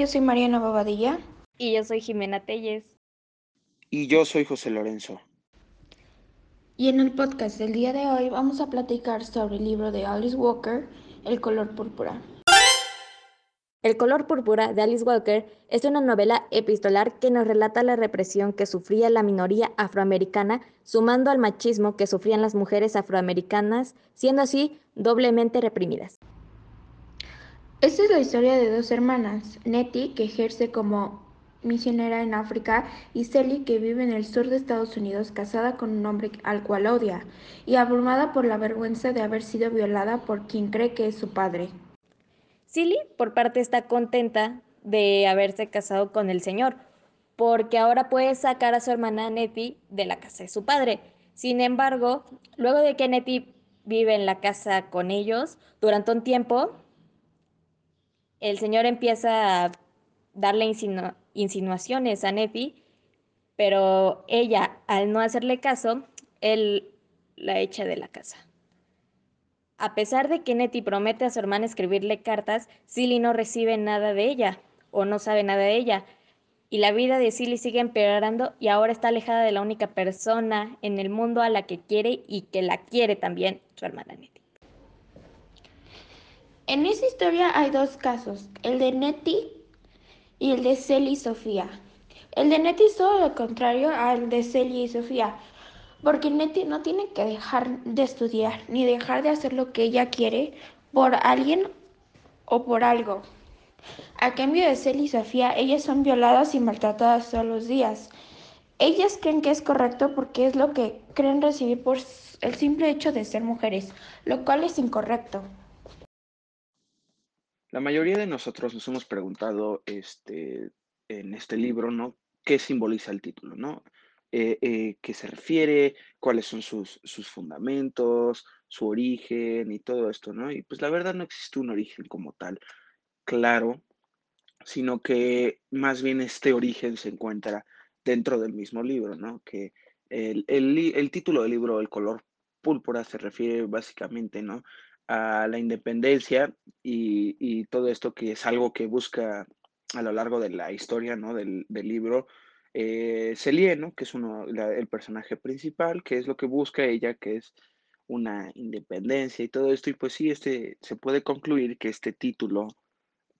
yo soy Mariana Bobadilla. Y yo soy Jimena Telles. Y yo soy José Lorenzo. Y en el podcast del día de hoy vamos a platicar sobre el libro de Alice Walker, El color púrpura. El color púrpura de Alice Walker es una novela epistolar que nos relata la represión que sufría la minoría afroamericana, sumando al machismo que sufrían las mujeres afroamericanas, siendo así doblemente reprimidas. Esta es la historia de dos hermanas, Nettie, que ejerce como misionera en África, y Sally, que vive en el sur de Estados Unidos, casada con un hombre al cual odia, y abrumada por la vergüenza de haber sido violada por quien cree que es su padre. Silly, por parte, está contenta de haberse casado con el señor, porque ahora puede sacar a su hermana Nettie de la casa de su padre. Sin embargo, luego de que Nettie vive en la casa con ellos durante un tiempo, el señor empieza a darle insinuaciones a Nettie, pero ella, al no hacerle caso, él la echa de la casa. A pesar de que Nettie promete a su hermana escribirle cartas, Silly no recibe nada de ella o no sabe nada de ella. Y la vida de Silly sigue empeorando y ahora está alejada de la única persona en el mundo a la que quiere y que la quiere también, su hermana Nettie. En esa historia hay dos casos, el de Nettie y el de Celly y Sofía. El de Nettie es todo lo contrario al de Celly y Sofía. Porque Nettie no tiene que dejar de estudiar ni dejar de hacer lo que ella quiere por alguien o por algo. A cambio de Celia y Sofía, ellas son violadas y maltratadas todos los días. Ellas creen que es correcto porque es lo que creen recibir por el simple hecho de ser mujeres, lo cual es incorrecto. La mayoría de nosotros nos hemos preguntado este, en este libro, ¿no? ¿Qué simboliza el título, no? Eh, eh, qué se refiere, cuáles son sus, sus fundamentos, su origen y todo esto, ¿no? Y pues la verdad no existe un origen como tal, claro, sino que más bien este origen se encuentra dentro del mismo libro, ¿no? Que el, el título del libro, El color púrpura, se refiere básicamente, ¿no? A la independencia y, todo esto que es algo que busca a lo largo de la historia, ¿no? Del, del libro, eh, Celie, ¿no? Que es uno, el personaje principal, que es lo que busca ella, que es una independencia y todo esto. Y pues sí, este, se puede concluir que este título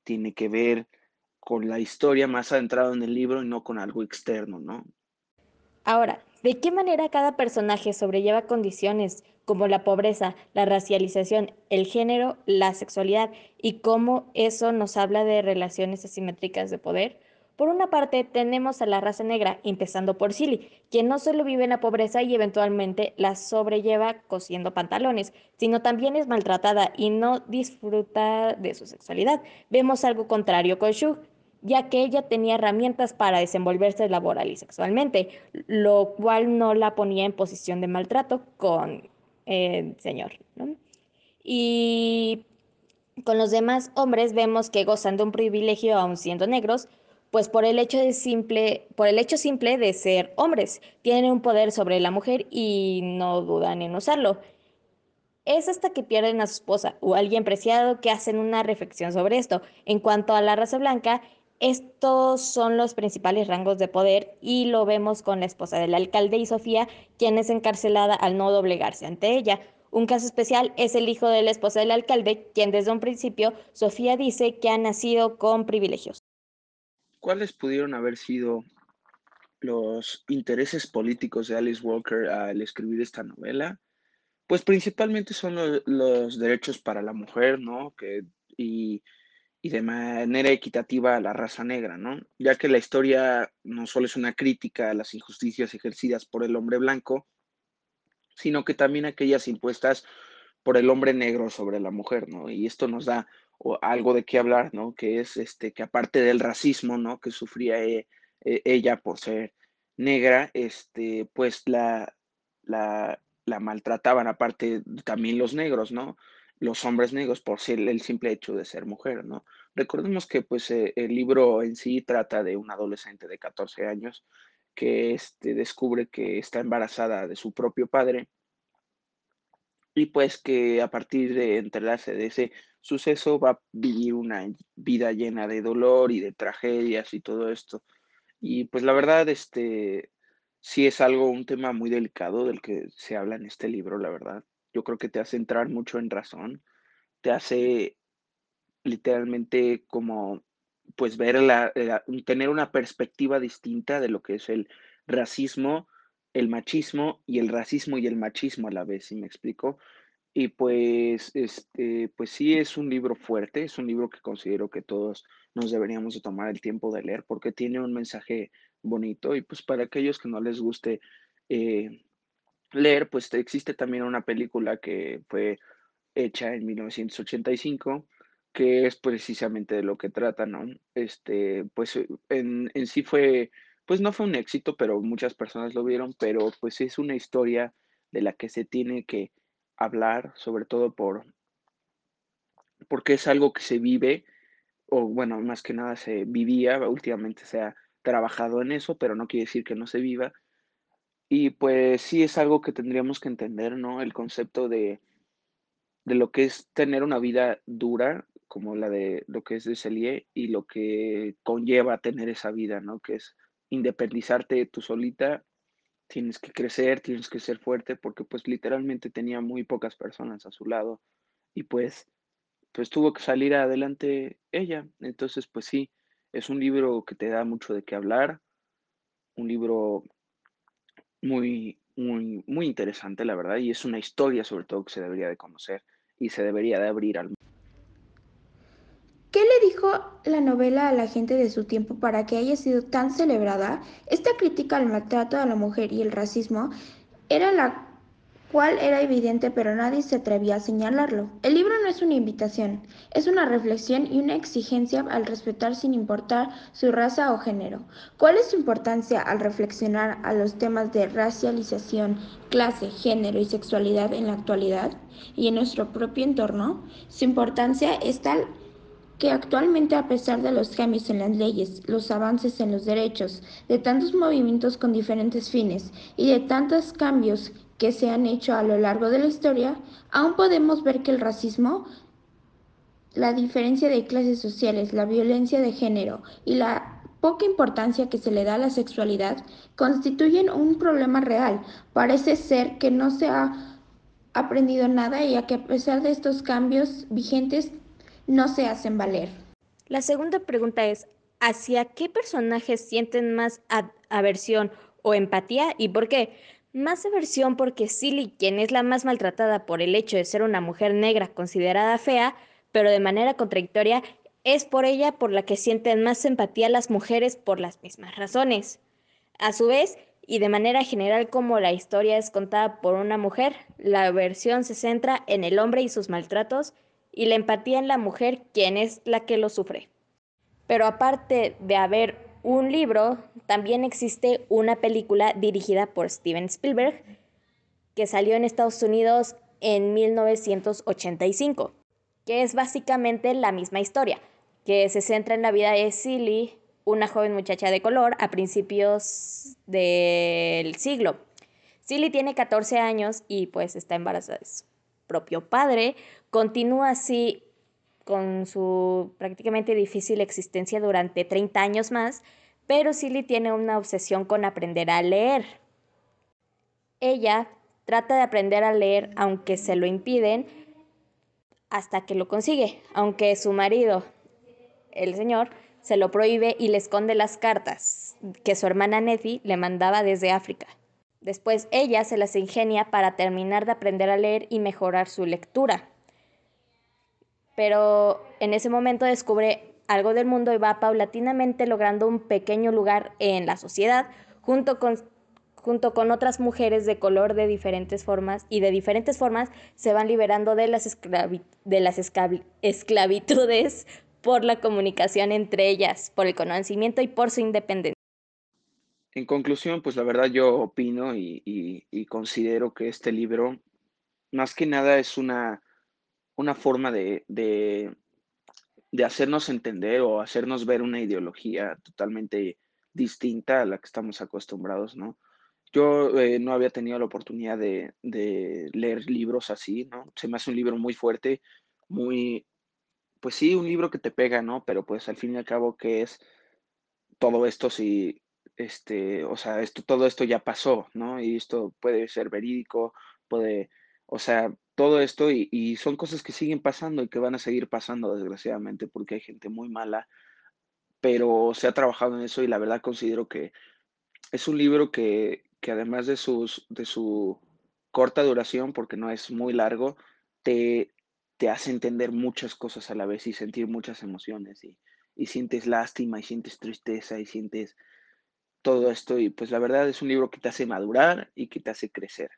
tiene que ver con la historia más adentrada en el libro y no con algo externo, ¿no? Ahora, ¿de qué manera cada personaje sobrelleva condiciones como la pobreza, la racialización, el género, la sexualidad y cómo eso nos habla de relaciones asimétricas de poder? Por una parte, tenemos a la raza negra, empezando por Silly, quien no solo vive en la pobreza y eventualmente la sobrelleva cosiendo pantalones, sino también es maltratada y no disfruta de su sexualidad. Vemos algo contrario con Shu, ya que ella tenía herramientas para desenvolverse laboral y sexualmente, lo cual no la ponía en posición de maltrato con el señor. Y con los demás hombres vemos que gozan de un privilegio aún siendo negros, pues por el hecho de simple, por el hecho simple de ser hombres, tienen un poder sobre la mujer y no dudan en usarlo. Es hasta que pierden a su esposa o alguien preciado que hacen una reflexión sobre esto. En cuanto a la raza blanca, estos son los principales rangos de poder y lo vemos con la esposa del alcalde y Sofía, quien es encarcelada al no doblegarse ante ella. Un caso especial es el hijo de la esposa del alcalde, quien desde un principio Sofía dice que ha nacido con privilegios. ¿Cuáles pudieron haber sido los intereses políticos de Alice Walker al escribir esta novela? Pues principalmente son los, derechos para la mujer, ¿no? Que, y, y, de manera equitativa a la raza negra, ¿no? Ya que la historia no solo es una crítica a las injusticias ejercidas por el hombre blanco, sino que también aquellas impuestas por el hombre negro sobre la mujer, ¿no? Y esto nos da algo de qué hablar, ¿no? Que es este, que aparte del racismo, ¿no? Que sufría e, e, ella por ser negra, este, pues la, la, la, maltrataban, aparte también los negros, ¿no? Los hombres negros por el simple hecho de ser mujer, ¿no? Recordemos que pues eh, el libro en sí trata de un adolescente de 14 años que este, descubre que está embarazada de su propio padre y pues que a partir de enterarse de ese suceso va a vivir una vida llena de dolor y de tragedias y todo esto. Y pues la verdad, este, sí es algo, un tema muy delicado del que se habla en este libro, la verdad. Yo creo que te hace entrar mucho en razón, te hace literalmente como pues ver la, tener una perspectiva distinta de lo que es el racismo, el machismo y el racismo y el machismo a la vez, si me explico? Y pues, este, pues sí es un libro fuerte, es un libro que considero que todos nos deberíamos de tomar el tiempo de leer porque tiene un mensaje bonito y pues para aquellos que no les guste eh, leer, pues existe también una película que fue hecha en 1985 que es precisamente de lo que trata, ¿no? Este, pues en, en sí fue, pues no fue un éxito, pero muchas personas lo vieron, pero pues es una historia de la que se tiene que hablar, sobre todo por, porque es algo que se vive, o bueno, más que nada se vivía, últimamente se ha trabajado en eso, pero no quiere decir que no se viva. Y pues sí es algo que tendríamos que entender, ¿no? El concepto de, de lo que es tener una vida dura, como la de lo que es de Celie, y lo que conlleva tener esa vida, ¿no? Que es independizarte tú solita tienes que crecer, tienes que ser fuerte, porque pues literalmente tenía muy pocas personas a su lado y pues, pues tuvo que salir adelante ella. Entonces, pues sí, es un libro que te da mucho de qué hablar, un libro muy, muy, muy interesante, la verdad, y es una historia sobre todo que se debería de conocer y se debería de abrir al ¿Qué le dijo la novela a la gente de su tiempo para que haya sido tan celebrada? Esta crítica al maltrato a la mujer y el racismo era la cual era evidente pero nadie se atrevía a señalarlo. El libro no es una invitación, es una reflexión y una exigencia al respetar sin importar su raza o género. ¿Cuál es su importancia al reflexionar a los temas de racialización, clase, género y sexualidad en la actualidad y en nuestro propio entorno? Su importancia es tal que actualmente a pesar de los cambios en las leyes, los avances en los derechos, de tantos movimientos con diferentes fines y de tantos cambios que se han hecho a lo largo de la historia, aún podemos ver que el racismo, la diferencia de clases sociales, la violencia de género y la poca importancia que se le da a la sexualidad constituyen un problema real. Parece ser que no se ha aprendido nada y a que a pesar de estos cambios vigentes no se hacen valer. La segunda pregunta es, ¿hacia qué personajes sienten más aversión o empatía y por qué? Más aversión porque Silly, quien es la más maltratada por el hecho de ser una mujer negra considerada fea, pero de manera contradictoria, es por ella por la que sienten más empatía las mujeres por las mismas razones. A su vez, y de manera general como la historia es contada por una mujer, la aversión se centra en el hombre y sus maltratos, y la empatía en la mujer, quien es la que lo sufre. Pero aparte de haber un libro, también existe una película dirigida por Steven Spielberg que salió en Estados Unidos en 1985, que es básicamente la misma historia, que se centra en la vida de Silly, una joven muchacha de color a principios del siglo. Silly tiene 14 años y pues está embarazada de su propio padre, Continúa así con su prácticamente difícil existencia durante 30 años más, pero Silly tiene una obsesión con aprender a leer. Ella trata de aprender a leer aunque se lo impiden hasta que lo consigue, aunque su marido, el señor, se lo prohíbe y le esconde las cartas que su hermana Nettie le mandaba desde África. Después ella se las ingenia para terminar de aprender a leer y mejorar su lectura pero en ese momento descubre algo del mundo y va paulatinamente logrando un pequeño lugar en la sociedad junto con, junto con otras mujeres de color de diferentes formas y de diferentes formas se van liberando de las, de las esclavitudes por la comunicación entre ellas, por el conocimiento y por su independencia. En conclusión, pues la verdad yo opino y, y considero que este libro más que nada es una una forma de, de, hacernos entender o hacernos ver una ideología totalmente distinta a la que estamos acostumbrados, ¿no? Yo eh, no había tenido la oportunidad de, de leer libros así, ¿no? Se me hace un libro muy fuerte, muy, pues sí, un libro que te pega, ¿no? Pero pues al fin y al cabo, ¿qué es todo esto si, este, o sea, esto, todo esto ya pasó, ¿no? Y esto puede ser verídico, puede, o sea, todo esto y, son cosas que siguen pasando y que van a seguir pasando, desgraciadamente, porque hay gente muy mala, pero se ha trabajado en eso y la verdad considero que es un libro que, que además de, sus, de su corta duración, porque no es muy largo, te, te hace entender muchas cosas a la vez y sentir muchas emociones y, y sientes lástima y sientes tristeza y sientes todo esto y pues la verdad es un libro que te hace madurar y que te hace crecer.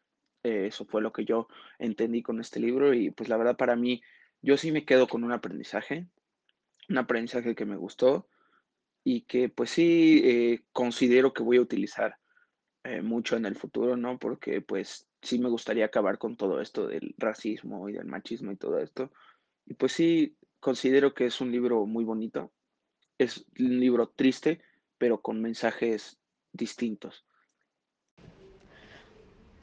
Eh, eso fue lo que yo entendí con este libro y pues la verdad para mí yo sí me quedo con un aprendizaje, un aprendizaje que me gustó y que pues sí eh, considero que voy a utilizar eh, mucho en el futuro, ¿no? Porque pues sí me gustaría acabar con todo esto del racismo y del machismo y todo esto. Y pues sí considero que es un libro muy bonito, es un libro triste, pero con mensajes distintos.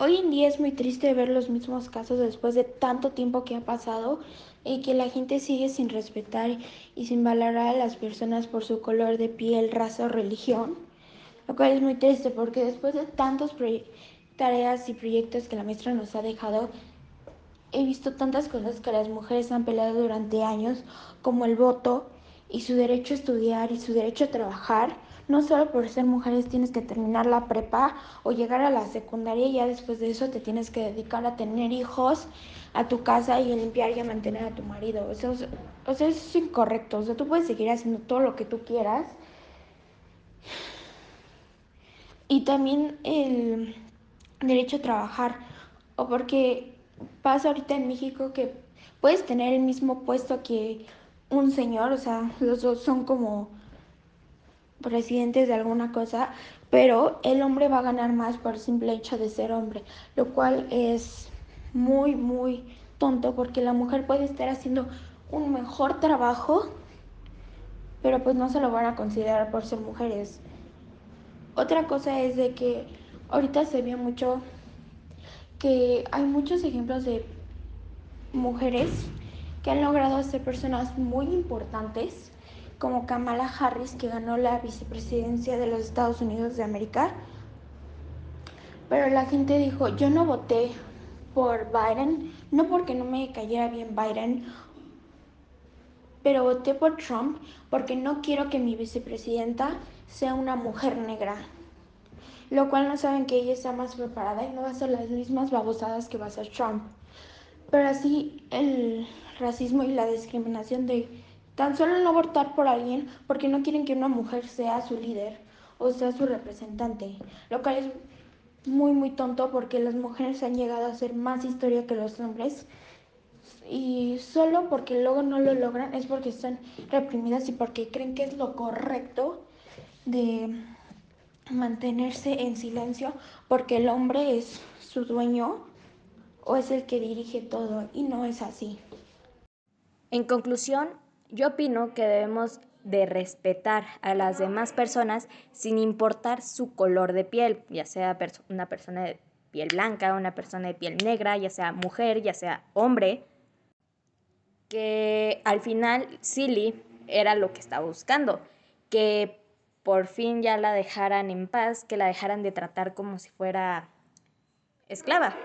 Hoy en día es muy triste ver los mismos casos después de tanto tiempo que ha pasado y que la gente sigue sin respetar y sin valorar a las personas por su color de piel, raza o religión, lo cual es muy triste porque después de tantas tareas y proyectos que la maestra nos ha dejado, he visto tantas cosas que las mujeres han peleado durante años, como el voto y su derecho a estudiar y su derecho a trabajar no solo por ser mujeres tienes que terminar la prepa o llegar a la secundaria y ya después de eso te tienes que dedicar a tener hijos, a tu casa y a limpiar y a mantener a tu marido. O sea, o sea, eso es incorrecto. O sea, tú puedes seguir haciendo todo lo que tú quieras. Y también el derecho a trabajar. O porque pasa ahorita en México que puedes tener el mismo puesto que un señor, o sea, los dos son como presidentes de alguna cosa, pero el hombre va a ganar más por el simple hecho de ser hombre, lo cual es muy, muy tonto porque la mujer puede estar haciendo un mejor trabajo, pero pues no se lo van a considerar por ser mujeres. Otra cosa es de que ahorita se ve mucho que hay muchos ejemplos de mujeres que han logrado ser personas muy importantes como Kamala Harris, que ganó la vicepresidencia de los Estados Unidos de América. Pero la gente dijo, yo no voté por Biden, no porque no me cayera bien Biden, pero voté por Trump porque no quiero que mi vicepresidenta sea una mujer negra. Lo cual no saben que ella está más preparada y no va a ser las mismas babosadas que va a ser Trump. Pero así el racismo y la discriminación de Tan solo no votar por alguien porque no quieren que una mujer sea su líder o sea su representante, lo cual es muy muy tonto porque las mujeres han llegado a hacer más historia que los hombres y solo porque luego no lo logran es porque están reprimidas y porque creen que es lo correcto de mantenerse en silencio porque el hombre es su dueño o es el que dirige todo y no es así. En conclusión, yo opino que debemos de respetar a las demás personas sin importar su color de piel, ya sea una persona de piel blanca, una persona de piel negra, ya sea mujer, ya sea hombre, que al final Silly era lo que estaba buscando, que por fin ya la dejaran en paz, que la dejaran de tratar como si fuera esclava.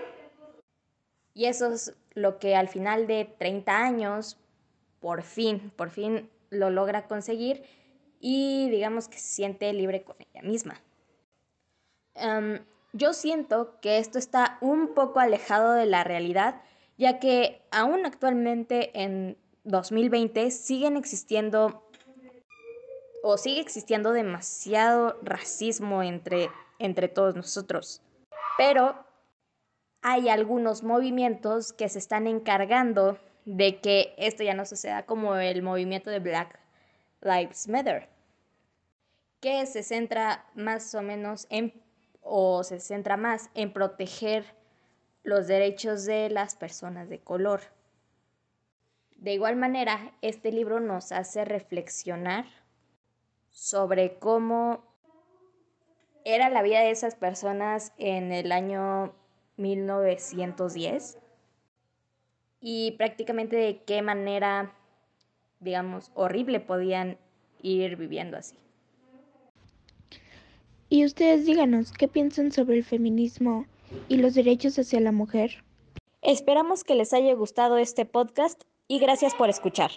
Y eso es lo que al final de 30 años por fin, por fin lo logra conseguir y digamos que se siente libre con ella misma. yo siento que esto está un poco alejado de la realidad, ya que aún actualmente en 2020 siguen existiendo o sigue existiendo demasiado racismo entre, entre todos nosotros. Pero hay algunos movimientos que se están encargando de que esto ya no suceda como el movimiento de Black Lives Matter, que se centra más o menos en, o se centra más en proteger los derechos de las personas de color. De igual manera, este libro nos hace reflexionar sobre cómo era la vida de esas personas en el año 1910 y prácticamente de qué manera, digamos, horrible podían ir viviendo así. Y ustedes díganos, ¿qué piensan sobre el feminismo y los derechos hacia la mujer? Esperamos que les haya gustado este podcast y gracias por escuchar.